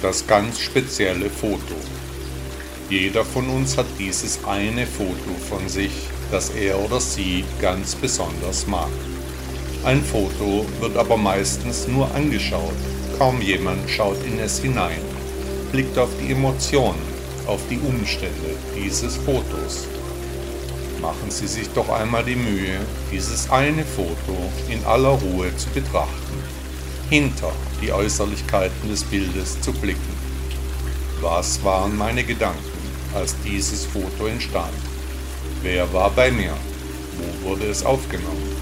Das ganz spezielle Foto. Jeder von uns hat dieses eine Foto von sich, das er oder sie ganz besonders mag. Ein Foto wird aber meistens nur angeschaut, kaum jemand schaut in es hinein, blickt auf die Emotionen, auf die Umstände dieses Fotos. Machen Sie sich doch einmal die Mühe, dieses eine Foto in aller Ruhe zu betrachten, hinter die Äußerlichkeiten des Bildes zu blicken. Was waren meine Gedanken, als dieses Foto entstand? Wer war bei mir? Wo wurde es aufgenommen?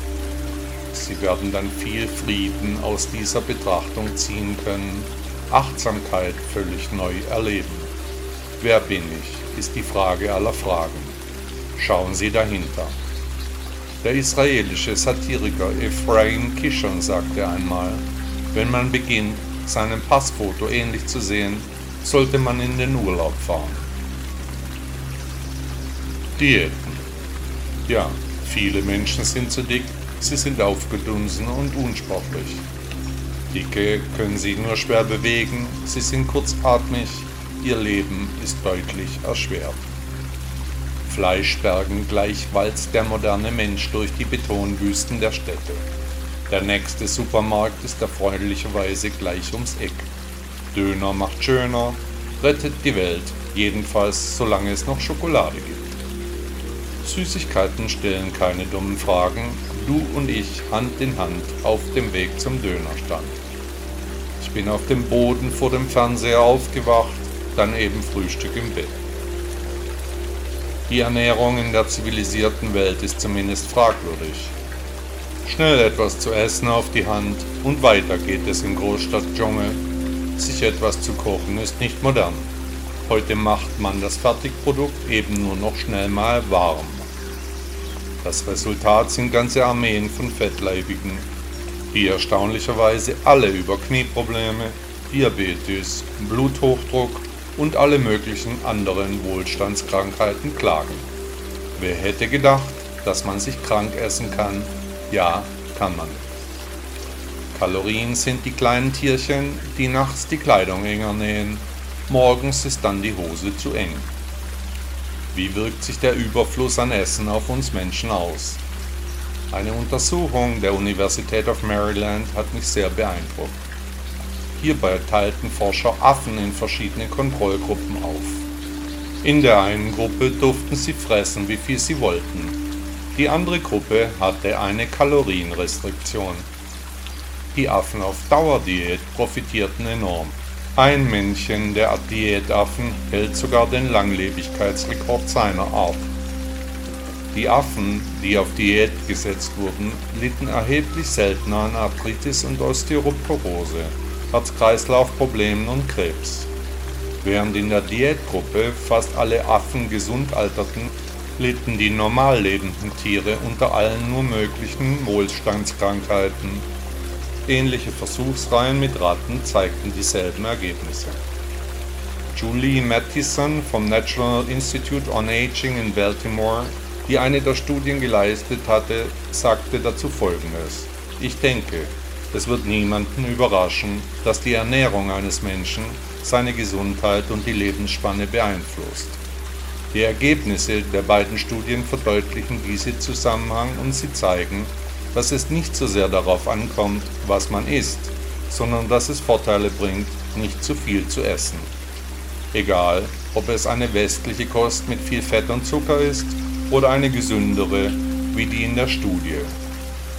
Sie werden dann viel Frieden aus dieser Betrachtung ziehen können, Achtsamkeit völlig neu erleben. Wer bin ich, ist die Frage aller Fragen. Schauen Sie dahinter. Der israelische Satiriker Ephraim Kishon sagte einmal, wenn man beginnt, seinem Passfoto ähnlich zu sehen, sollte man in den Urlaub fahren. Diäten. Ja, viele Menschen sind zu dick, sie sind aufgedunsen und unsportlich. Dicke können sich nur schwer bewegen, sie sind kurzatmig, ihr Leben ist deutlich erschwert. Fleischbergen gleich walzt der moderne Mensch durch die Betonwüsten der Städte. Der nächste Supermarkt ist erfreulicherweise gleich ums Eck. Döner macht schöner, rettet die Welt, jedenfalls solange es noch Schokolade gibt. Süßigkeiten stellen keine dummen Fragen, du und ich Hand in Hand auf dem Weg zum Dönerstand. Ich bin auf dem Boden vor dem Fernseher aufgewacht, dann eben Frühstück im Bett. Die Ernährung in der zivilisierten Welt ist zumindest fragwürdig. Schnell etwas zu essen auf die Hand und weiter geht es im Großstadtdschungel. Sich etwas zu kochen ist nicht modern. Heute macht man das Fertigprodukt eben nur noch schnell mal warm. Das Resultat sind ganze Armeen von Fettleibigen, die erstaunlicherweise alle über Knieprobleme, Diabetes, Bluthochdruck und alle möglichen anderen Wohlstandskrankheiten klagen. Wer hätte gedacht, dass man sich krank essen kann? Ja, kann man. Kalorien sind die kleinen Tierchen, die nachts die Kleidung enger nähen. Morgens ist dann die Hose zu eng. Wie wirkt sich der Überfluss an Essen auf uns Menschen aus? Eine Untersuchung der Universität of Maryland hat mich sehr beeindruckt. Hierbei teilten Forscher Affen in verschiedene Kontrollgruppen auf. In der einen Gruppe durften sie fressen, wie viel sie wollten. Die andere Gruppe hatte eine Kalorienrestriktion. Die Affen auf Dauerdiät profitierten enorm. Ein Männchen der Diätaffen hält sogar den Langlebigkeitsrekord seiner Art. Die Affen, die auf Diät gesetzt wurden, litten erheblich seltener an Arthritis und Osteoporose. Herz-Kreislauf-Problemen und Krebs. Während in der Diätgruppe fast alle Affen gesund alterten, litten die normal lebenden Tiere unter allen nur möglichen Wohlstandskrankheiten. Ähnliche Versuchsreihen mit Ratten zeigten dieselben Ergebnisse. Julie Mattison vom National Institute on Aging in Baltimore, die eine der Studien geleistet hatte, sagte dazu Folgendes. Ich denke, es wird niemanden überraschen, dass die Ernährung eines Menschen seine Gesundheit und die Lebensspanne beeinflusst. Die Ergebnisse der beiden Studien verdeutlichen diesen Zusammenhang und sie zeigen, dass es nicht so sehr darauf ankommt, was man isst, sondern dass es Vorteile bringt, nicht zu viel zu essen. Egal, ob es eine westliche Kost mit viel Fett und Zucker ist oder eine gesündere wie die in der Studie.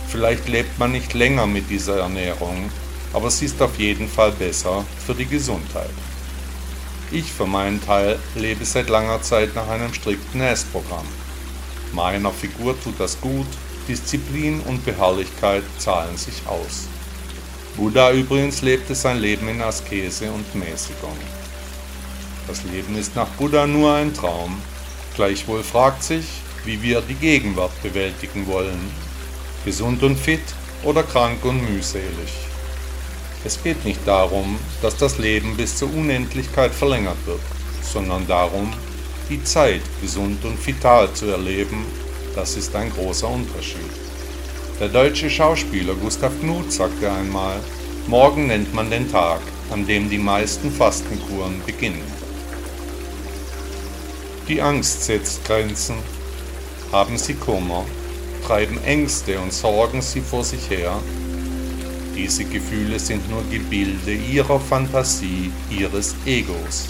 Vielleicht lebt man nicht länger mit dieser Ernährung, aber sie ist auf jeden Fall besser für die Gesundheit. Ich für meinen Teil lebe seit langer Zeit nach einem strikten Essprogramm. Meiner Figur tut das gut, Disziplin und Beharrlichkeit zahlen sich aus. Buddha übrigens lebte sein Leben in Askese und Mäßigung. Das Leben ist nach Buddha nur ein Traum, gleichwohl fragt sich, wie wir die Gegenwart bewältigen wollen. Gesund und fit oder krank und mühselig. Es geht nicht darum, dass das Leben bis zur Unendlichkeit verlängert wird, sondern darum, die Zeit gesund und vital zu erleben, das ist ein großer Unterschied. Der deutsche Schauspieler Gustav Knuth sagte einmal, morgen nennt man den Tag, an dem die meisten Fastenkuren beginnen. Die Angst setzt Grenzen. Haben Sie Kummer, treiben Ängste und Sorgen Sie vor sich her. Diese Gefühle sind nur Gebilde Ihrer Fantasie, Ihres Egos.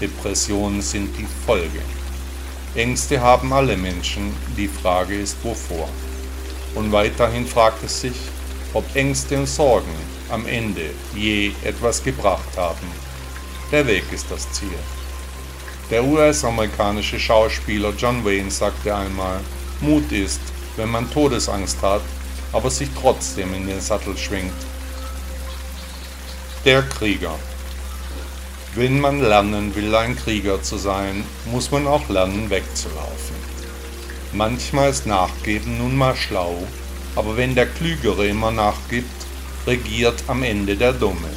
Depressionen sind die Folge. Ängste haben alle Menschen, die Frage ist wovor. Und weiterhin fragt es sich, ob Ängste und Sorgen am Ende je etwas gebracht haben. Der Weg ist das Ziel. Der US-amerikanische Schauspieler John Wayne sagte einmal, Mut ist, wenn man Todesangst hat, aber sich trotzdem in den Sattel schwingt. Der Krieger. Wenn man lernen will, ein Krieger zu sein, muss man auch lernen, wegzulaufen. Manchmal ist Nachgeben nun mal schlau, aber wenn der Klügere immer nachgibt, regiert am Ende der Dumme.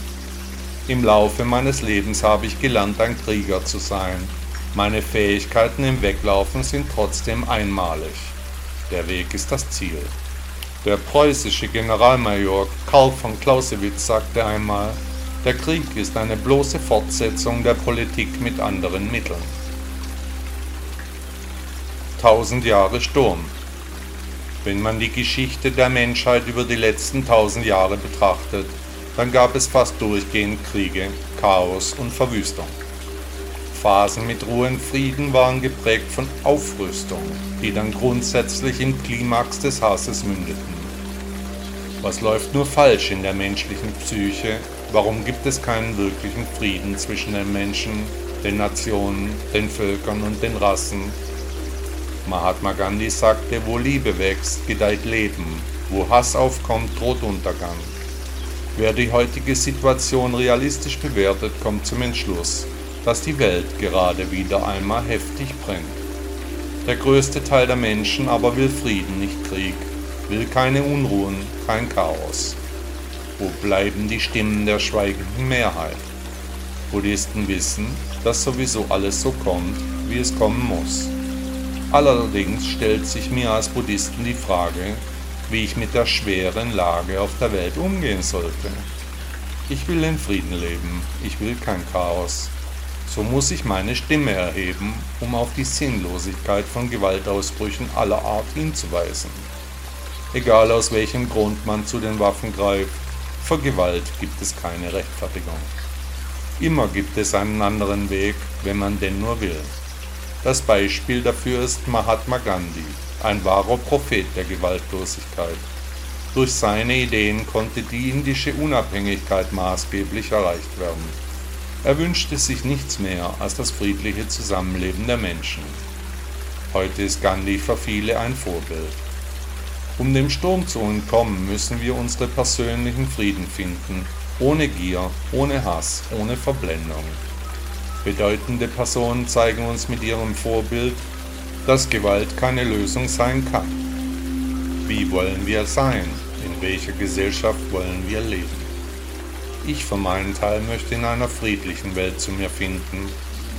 Im Laufe meines Lebens habe ich gelernt, ein Krieger zu sein. Meine Fähigkeiten im Weglaufen sind trotzdem einmalig. Der Weg ist das Ziel. Der preußische Generalmajor Karl von Clausewitz sagte einmal, der Krieg ist eine bloße Fortsetzung der Politik mit anderen Mitteln. Tausend Jahre Sturm. Wenn man die Geschichte der Menschheit über die letzten tausend Jahre betrachtet, dann gab es fast durchgehend Kriege, Chaos und Verwüstung. Phasen mit Ruhe und Frieden waren geprägt von Aufrüstung, die dann grundsätzlich im Klimax des Hasses mündeten. Was läuft nur falsch in der menschlichen Psyche? Warum gibt es keinen wirklichen Frieden zwischen den Menschen, den Nationen, den Völkern und den Rassen, Mahatma Gandhi sagte, wo Liebe wächst, gedeiht Leben, wo Hass aufkommt, droht Untergang. Wer die heutige Situation realistisch bewertet, kommt zum Entschluss, dass die Welt gerade wieder einmal heftig brennt. Der größte Teil der Menschen aber will Frieden, nicht Krieg, will keine Unruhen, kein Chaos. Wo bleiben die Stimmen der schweigenden Mehrheit? Buddhisten wissen, dass sowieso alles so kommt, wie es kommen muss. Allerdings stellt sich mir als Buddhisten die Frage, wie ich mit der schweren Lage auf der Welt umgehen sollte. Ich will in Frieden leben, ich will kein Chaos. So muss ich meine Stimme erheben, um auf die Sinnlosigkeit von Gewaltausbrüchen aller Art hinzuweisen. Egal aus welchem Grund man zu den Waffen greift, für Gewalt gibt es keine Rechtfertigung. Immer gibt es einen anderen Weg, wenn man denn nur will. Das Beispiel dafür ist Mahatma Gandhi, ein wahrer Prophet der Gewaltlosigkeit. Durch seine Ideen konnte die indische Unabhängigkeit maßgeblich erreicht werden. Er wünschte sich nichts mehr als das friedliche Zusammenleben der Menschen. Heute ist Gandhi für viele ein Vorbild. Um dem Sturm zu entkommen, müssen wir unsere persönlichen Frieden finden, ohne Gier, ohne Hass, ohne Verblendung. Bedeutende Personen zeigen uns mit ihrem Vorbild, dass Gewalt keine Lösung sein kann. Wie wollen wir sein? In welcher Gesellschaft wollen wir leben? Ich für meinen Teil möchte in einer friedlichen Welt zu mir finden.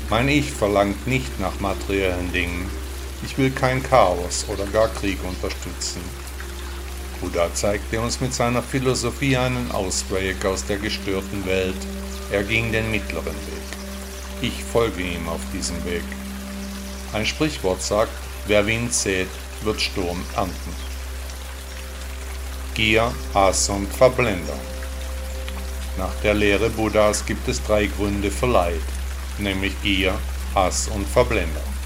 Mein Ich verlangt nicht nach materiellen Dingen. Ich will kein Chaos oder gar Krieg unterstützen. Buddha zeigte uns mit seiner Philosophie einen Ausweg aus der gestörten Welt. Er ging den mittleren Weg. Ich folge ihm auf diesem Weg. Ein Sprichwort sagt, wer Wind sät, wird Sturm ernten. Gier, Hass und Verblendung. Nach der Lehre Buddhas gibt es drei Gründe für Leid, nämlich Gier, Hass und Verblendung.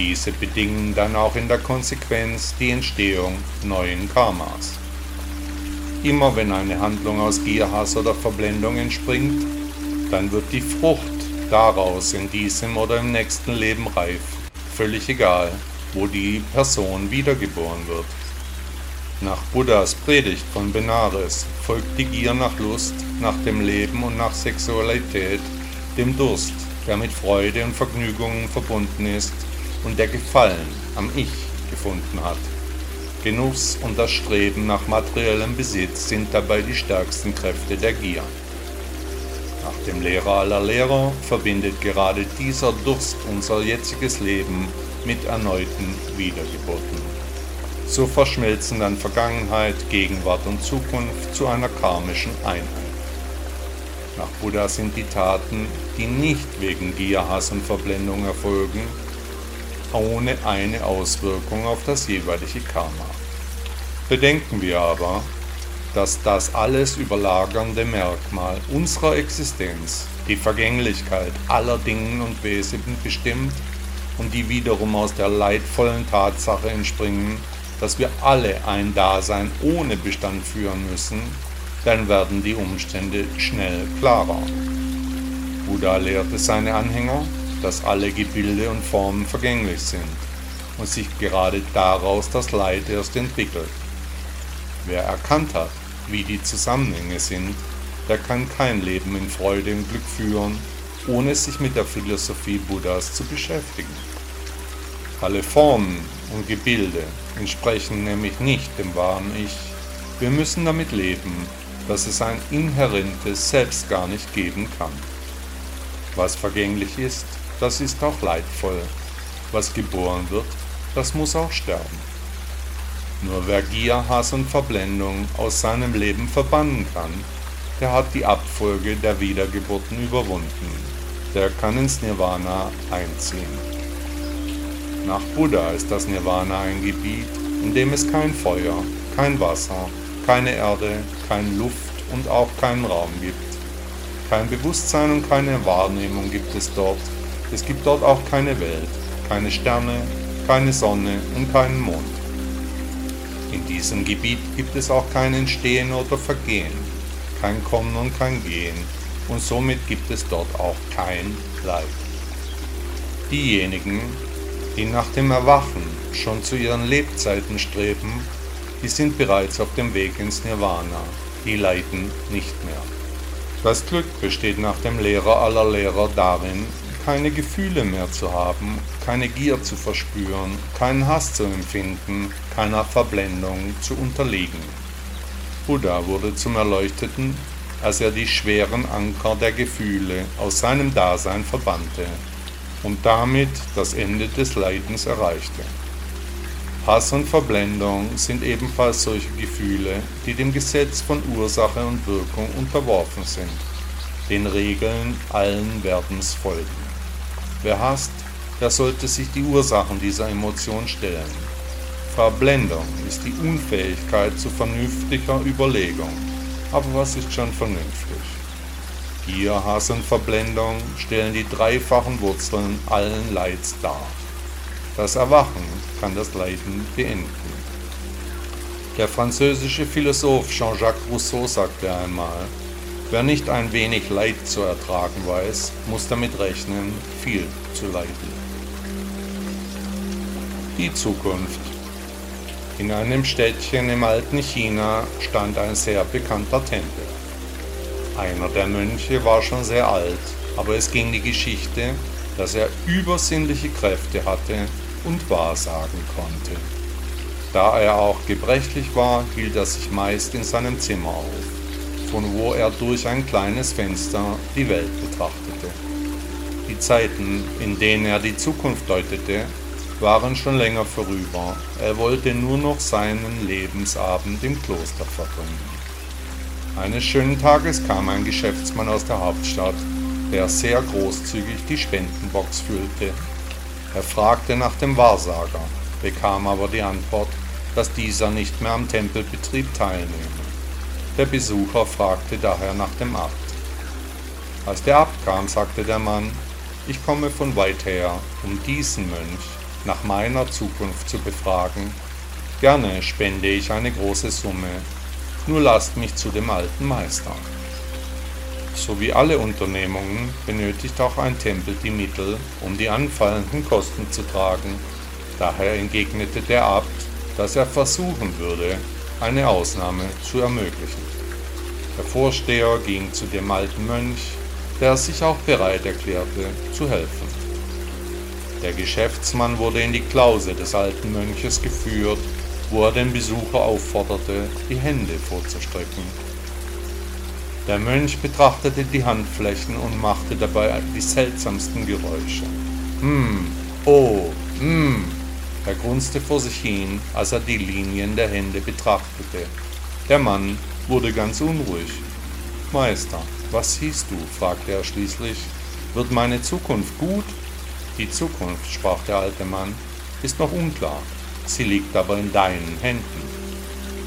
Diese bedingen dann auch in der Konsequenz die Entstehung neuen Karmas. Immer wenn eine Handlung aus Gier, Hass oder Verblendung entspringt, dann wird die Frucht daraus in diesem oder im nächsten Leben reif, völlig egal, wo die Person wiedergeboren wird. Nach Buddhas Predigt von Benares folgt die Gier nach Lust, nach dem Leben und nach Sexualität, dem Durst, der mit Freude und Vergnügungen verbunden ist und der Gefallen am Ich gefunden hat. Genuss und das Streben nach materiellem Besitz sind dabei die stärksten Kräfte der Gier. Nach dem Lehrer aller Lehrer verbindet gerade dieser Durst unser jetziges Leben mit erneuten Wiedergeburten. So verschmelzen dann Vergangenheit, Gegenwart und Zukunft zu einer karmischen Einheit. Nach Buddha sind die Taten, die nicht wegen Gier, Hass und Verblendung erfolgen, ohne eine Auswirkung auf das jeweilige Karma. Bedenken wir aber, dass das alles überlagernde Merkmal unserer Existenz die Vergänglichkeit aller Dinge und Wesen bestimmt und die wiederum aus der leidvollen Tatsache entspringen, dass wir alle ein Dasein ohne Bestand führen müssen, dann werden die Umstände schnell klarer. Buddha lehrte seine Anhänger, dass alle Gebilde und Formen vergänglich sind und sich gerade daraus das Leid erst entwickelt. Wer erkannt hat, wie die Zusammenhänge sind, der kann kein Leben in Freude und Glück führen, ohne sich mit der Philosophie Buddhas zu beschäftigen. Alle Formen und Gebilde entsprechen nämlich nicht dem wahren Ich. Wir müssen damit leben, dass es ein inhärentes Selbst gar nicht geben kann. Was vergänglich ist, das ist auch leidvoll. Was geboren wird, das muss auch sterben. Nur wer Gier, Hass und Verblendung aus seinem Leben verbannen kann, der hat die Abfolge der Wiedergeburten überwunden. Der kann ins Nirvana einziehen. Nach Buddha ist das Nirvana ein Gebiet, in dem es kein Feuer, kein Wasser, keine Erde, keine Luft und auch keinen Raum gibt. Kein Bewusstsein und keine Wahrnehmung gibt es dort. Es gibt dort auch keine Welt, keine Sterne, keine Sonne und keinen Mond. In diesem Gebiet gibt es auch kein Entstehen oder Vergehen, kein Kommen und kein Gehen und somit gibt es dort auch kein Leid. Diejenigen, die nach dem Erwachen schon zu ihren Lebzeiten streben, die sind bereits auf dem Weg ins Nirvana, die leiden nicht mehr. Das Glück besteht nach dem Lehrer aller Lehrer darin, keine Gefühle mehr zu haben, keine Gier zu verspüren, keinen Hass zu empfinden, keiner Verblendung zu unterliegen. Buddha wurde zum Erleuchteten, als er die schweren Anker der Gefühle aus seinem Dasein verbannte und damit das Ende des Leidens erreichte. Hass und Verblendung sind ebenfalls solche Gefühle, die dem Gesetz von Ursache und Wirkung unterworfen sind, den Regeln allen Werdens folgen. Wer hasst, der sollte sich die Ursachen dieser Emotion stellen. Verblendung ist die Unfähigkeit zu vernünftiger Überlegung. Aber was ist schon vernünftig? Gier, Hass und Verblendung stellen die dreifachen Wurzeln allen Leids dar. Das Erwachen kann das Leiden beenden. Der französische Philosoph Jean-Jacques Rousseau sagte einmal, wer nicht ein wenig Leid zu ertragen weiß, muss damit rechnen, viel zu leiden. Die Zukunft. In einem Städtchen im alten China stand ein sehr bekannter Tempel. Einer der Mönche war schon sehr alt, aber es ging die Geschichte, dass er übersinnliche Kräfte hatte und Wahrsagen konnte. Da er auch gebrechlich war, hielt er sich meist in seinem Zimmer auf, von wo er durch ein kleines Fenster die Welt betrachtete. Die Zeiten, in denen er die Zukunft deutete, waren schon länger vorüber. Er wollte nur noch seinen Lebensabend im Kloster verbringen. Eines schönen Tages kam ein Geschäftsmann aus der Hauptstadt, der sehr großzügig die Spendenbox füllte. Er fragte nach dem Wahrsager, bekam aber die Antwort, dass dieser nicht mehr am Tempelbetrieb teilnehme. Der Besucher fragte daher nach dem Abt. Als der Abt kam, sagte der Mann, ich komme von weit her, um diesen Mönch nach meiner Zukunft zu befragen. Gerne spende ich eine große Summe, nur lasst mich zu dem alten Meister. So wie alle Unternehmungen benötigt auch ein Tempel die Mittel, um die anfallenden Kosten zu tragen. Daher entgegnete der Abt, dass er versuchen würde, eine Ausnahme zu ermöglichen. Der Vorsteher ging zu dem alten Mönch, der sich auch bereit erklärte, zu helfen. Der Geschäftsmann wurde in die Klause des alten Mönches geführt, wo er den Besucher aufforderte, die Hände vorzustrecken. Der Mönch betrachtete die Handflächen und machte dabei die seltsamsten Geräusche. Hm, oh, hm, er grunzte vor sich hin, als er die Linien der Hände betrachtete. Der Mann wurde ganz unruhig. Meister, was siehst du? fragte er schließlich. Wird meine Zukunft gut? Die Zukunft, sprach der alte Mann, ist noch unklar. Sie liegt aber in deinen Händen.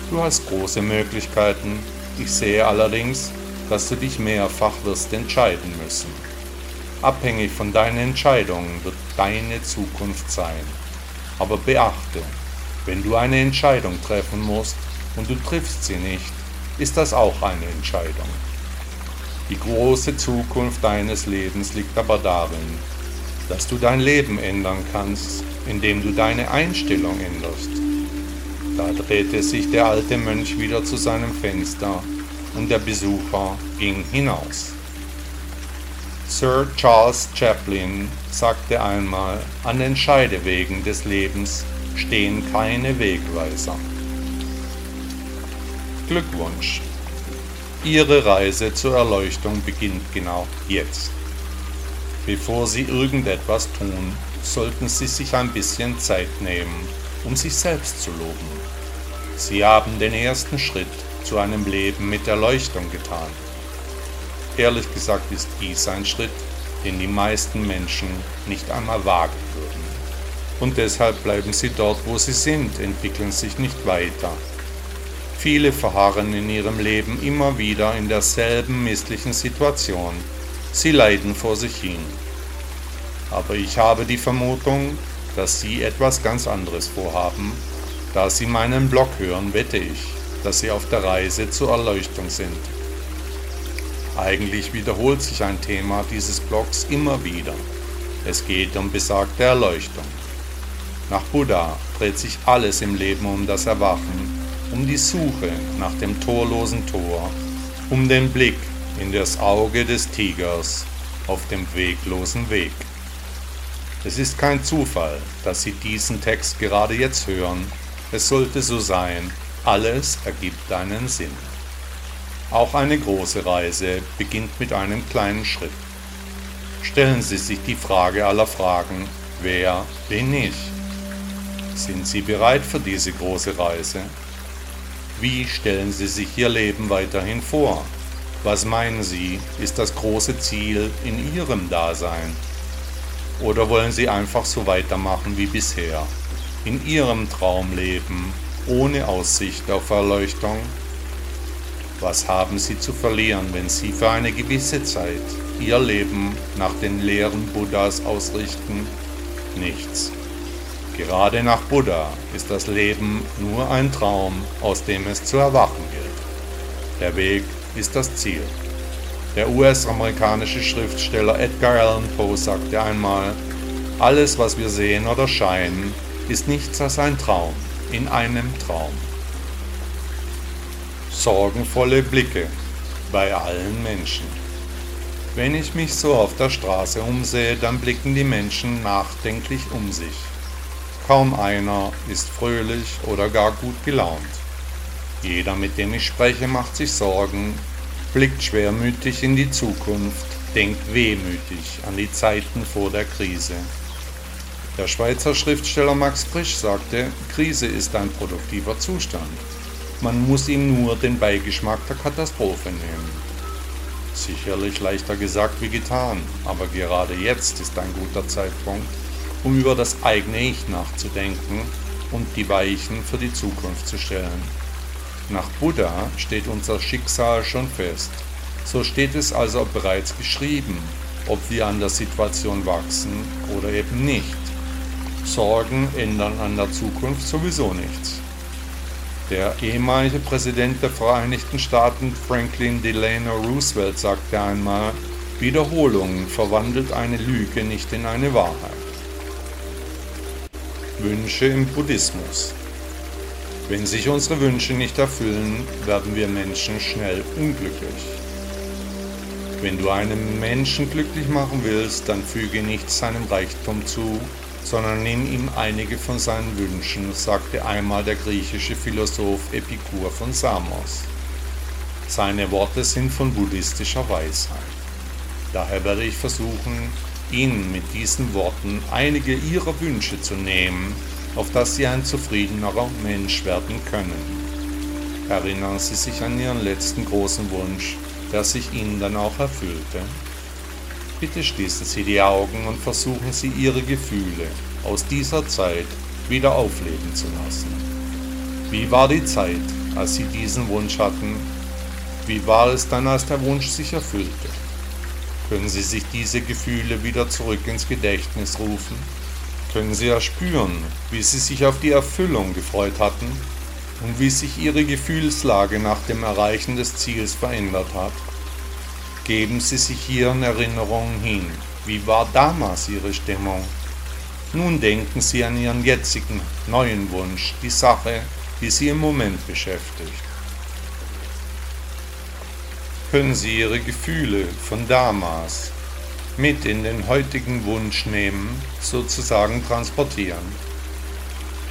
Du hast große Möglichkeiten. Ich sehe allerdings, dass du dich mehrfach wirst entscheiden müssen. Abhängig von deinen Entscheidungen wird deine Zukunft sein. Aber beachte, wenn du eine Entscheidung treffen musst und du triffst sie nicht, ist das auch eine Entscheidung. Die große Zukunft deines Lebens liegt aber darin, dass du dein Leben ändern kannst, indem du deine Einstellung änderst. Da drehte sich der alte Mönch wieder zu seinem Fenster und der Besucher ging hinaus. Sir Charles Chaplin sagte einmal, an den Scheidewegen des Lebens stehen keine Wegweiser. Glückwunsch! Ihre Reise zur Erleuchtung beginnt genau jetzt. Bevor Sie irgendetwas tun, sollten Sie sich ein bisschen Zeit nehmen, um sich selbst zu loben. Sie haben den ersten Schritt zu einem Leben mit Erleuchtung getan. Ehrlich gesagt ist dies ein Schritt, den die meisten Menschen nicht einmal wagen würden. Und deshalb bleiben sie dort, wo sie sind, entwickeln sich nicht weiter. Viele verharren in ihrem Leben immer wieder in derselben misslichen Situation Sie leiden vor sich hin. Aber ich habe die Vermutung, dass Sie etwas ganz anderes vorhaben. Da Sie meinen Blog hören, wette ich, dass Sie auf der Reise zur Erleuchtung sind. Eigentlich wiederholt sich ein Thema dieses Blogs immer wieder. Es geht um besagte Erleuchtung. Nach Buddha dreht sich alles im Leben um das Erwachen, um die Suche nach dem torlosen Tor, um den Blick in das Auge des Tigers auf dem weglosen Weg. Es ist kein Zufall, dass Sie diesen Text gerade jetzt hören. Es sollte so sein, alles ergibt einen Sinn. Auch eine große Reise beginnt mit einem kleinen Schritt. Stellen Sie sich die Frage aller Fragen, wer bin ich? Sind Sie bereit für diese große Reise? Wie stellen Sie sich Ihr Leben weiterhin vor? Was meinen Sie, ist das große Ziel in Ihrem Dasein? Oder wollen Sie einfach so weitermachen wie bisher, in Ihrem Traumleben, ohne Aussicht auf Erleuchtung? Was haben Sie zu verlieren, wenn Sie für eine gewisse Zeit Ihr Leben nach den Lehren Buddhas ausrichten? Nichts. Gerade nach Buddha ist das Leben nur ein Traum, aus dem es zu erwachen gilt. Der Weg ist das Ziel. Der US-amerikanische Schriftsteller Edgar Allan Poe sagte einmal, alles, was wir sehen oder scheinen, ist nichts als ein Traum in einem Traum. Sorgenvolle Blicke bei allen Menschen. Wenn ich mich so auf der Straße umsehe, dann blicken die Menschen nachdenklich um sich. Kaum einer ist fröhlich oder gar gut gelaunt. Jeder, mit dem ich spreche, macht sich Sorgen, blickt schwermütig in die Zukunft, denkt wehmütig an die Zeiten vor der Krise. Der Schweizer Schriftsteller Max Frisch sagte, Krise ist ein produktiver Zustand. Man muss ihm nur den Beigeschmack der Katastrophe nehmen. Sicherlich leichter gesagt wie getan, aber gerade jetzt ist ein guter Zeitpunkt, um über das eigene Ich nachzudenken und die Weichen für die Zukunft zu stellen. Nach Buddha steht unser Schicksal schon fest. So steht es also bereits geschrieben, ob wir an der Situation wachsen oder eben nicht. Sorgen ändern an der Zukunft sowieso nichts. Der ehemalige Präsident der Vereinigten Staaten Franklin Delano Roosevelt sagte einmal, Wiederholung verwandelt eine Lüge nicht in eine Wahrheit. Wünsche im Buddhismus Wenn sich unsere Wünsche nicht erfüllen, werden wir Menschen schnell unglücklich. Wenn du einen Menschen glücklich machen willst, dann füge nicht seinem Reichtum zu, sondern nimm ihm einige von seinen Wünschen, sagte einmal der griechische Philosoph Epikur von Samos. Seine Worte sind von buddhistischer Weisheit. Daher werde ich versuchen, Ihnen mit diesen Worten einige Ihrer Wünsche zu nehmen, auf dass Sie ein zufriedenerer Mensch werden können. Erinnern Sie sich an Ihren letzten großen Wunsch, der sich Ihnen dann auch erfüllte? Bitte schließen Sie die Augen und versuchen Sie Ihre Gefühle aus dieser Zeit wieder aufleben zu lassen. Wie war die Zeit, als Sie diesen Wunsch hatten? Wie war es dann, als der Wunsch sich erfüllte? Können Sie sich diese Gefühle wieder zurück ins Gedächtnis rufen? Können Sie erspüren, wie Sie sich auf die Erfüllung gefreut hatten und wie sich Ihre Gefühlslage nach dem Erreichen des Ziels verändert hat? Geben Sie sich Ihren Erinnerungen hin. Wie war damals Ihre Stimmung? Nun denken Sie an Ihren jetzigen, neuen Wunsch, die Sache, die Sie im Moment beschäftigt. Können Sie Ihre Gefühle von damals mit in den heutigen Wunsch nehmen, sozusagen transportieren?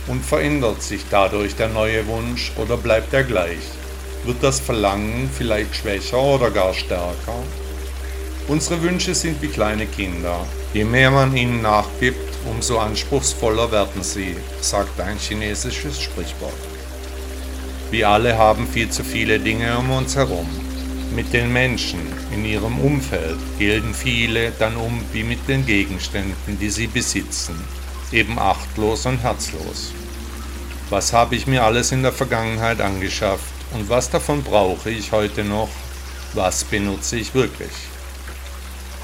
Und verändert sich dadurch der neue Wunsch oder bleibt er gleich? Wird das Verlangen vielleicht schwächer oder gar stärker. Unsere Wünsche sind wie kleine Kinder. Je mehr man ihnen nachgibt, umso anspruchsvoller werden sie, sagt ein chinesisches Sprichwort. Wir alle haben viel zu viele Dinge um uns herum. Mit den Menschen in ihrem Umfeld gehen viele dann um wie mit den Gegenständen, die sie besitzen, eben achtlos und herzlos. Was habe ich mir alles in der Vergangenheit angeschafft? Und was davon brauche ich heute noch? Was benutze ich wirklich?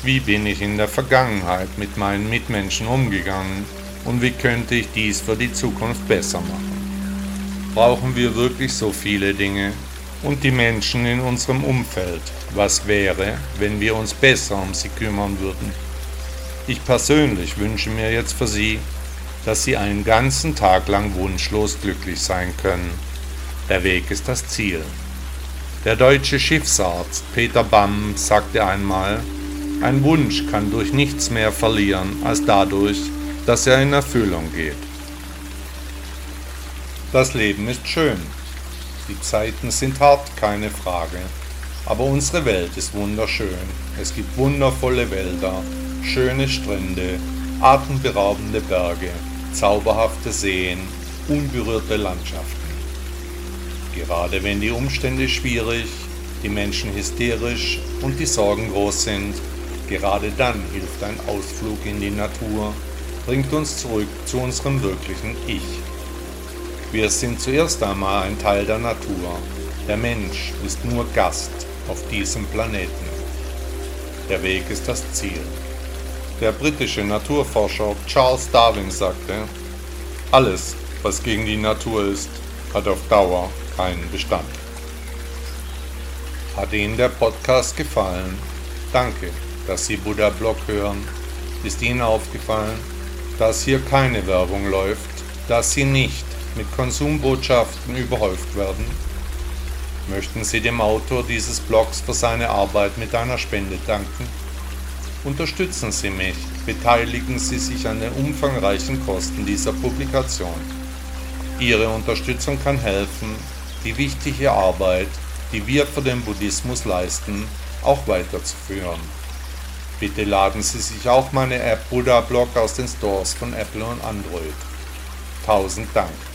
Wie bin ich in der Vergangenheit mit meinen Mitmenschen umgegangen und wie könnte ich dies für die Zukunft besser machen? Brauchen wir wirklich so viele Dinge? Und die Menschen in unserem Umfeld, was wäre, wenn wir uns besser um sie kümmern würden? Ich persönlich wünsche mir jetzt für Sie, dass Sie einen ganzen Tag lang wunschlos glücklich sein können der Weg ist das Ziel. Der deutsche Schiffsarzt Peter Bamm sagte einmal, ein Wunsch kann durch nichts mehr verlieren als dadurch, dass er in Erfüllung geht. Das Leben ist schön. Die Zeiten sind hart, keine Frage. Aber unsere Welt ist wunderschön. Es gibt wundervolle Wälder, schöne Strände, atemberaubende Berge, zauberhafte Seen, unberührte Landschaften. Gerade wenn die Umstände schwierig, die Menschen hysterisch und die Sorgen groß sind, gerade dann hilft ein Ausflug in die Natur, bringt uns zurück zu unserem wirklichen Ich. Wir sind zuerst einmal ein Teil der Natur. Der Mensch ist nur Gast auf diesem Planeten. Der Weg ist das Ziel. Der britische Naturforscher Charles Darwin sagte, alles, was gegen die Natur ist, hat auf Dauer keinen Bestand. Hat Ihnen der Podcast gefallen? Danke, dass Sie Buddha Blog hören. Ist Ihnen aufgefallen, dass hier keine Werbung läuft, dass Sie nicht mit Konsumbotschaften überhäuft werden? Möchten Sie dem Autor dieses Blogs für seine Arbeit mit einer Spende danken? Unterstützen Sie mich, beteiligen Sie sich an den umfangreichen Kosten dieser Publikation. Ihre Unterstützung kann helfen, die wichtige Arbeit, die wir für den Buddhismus leisten, auch weiterzuführen. Bitte laden Sie sich auch meine App Buddha Blog aus den Stores von Apple und Android. Tausend Dank.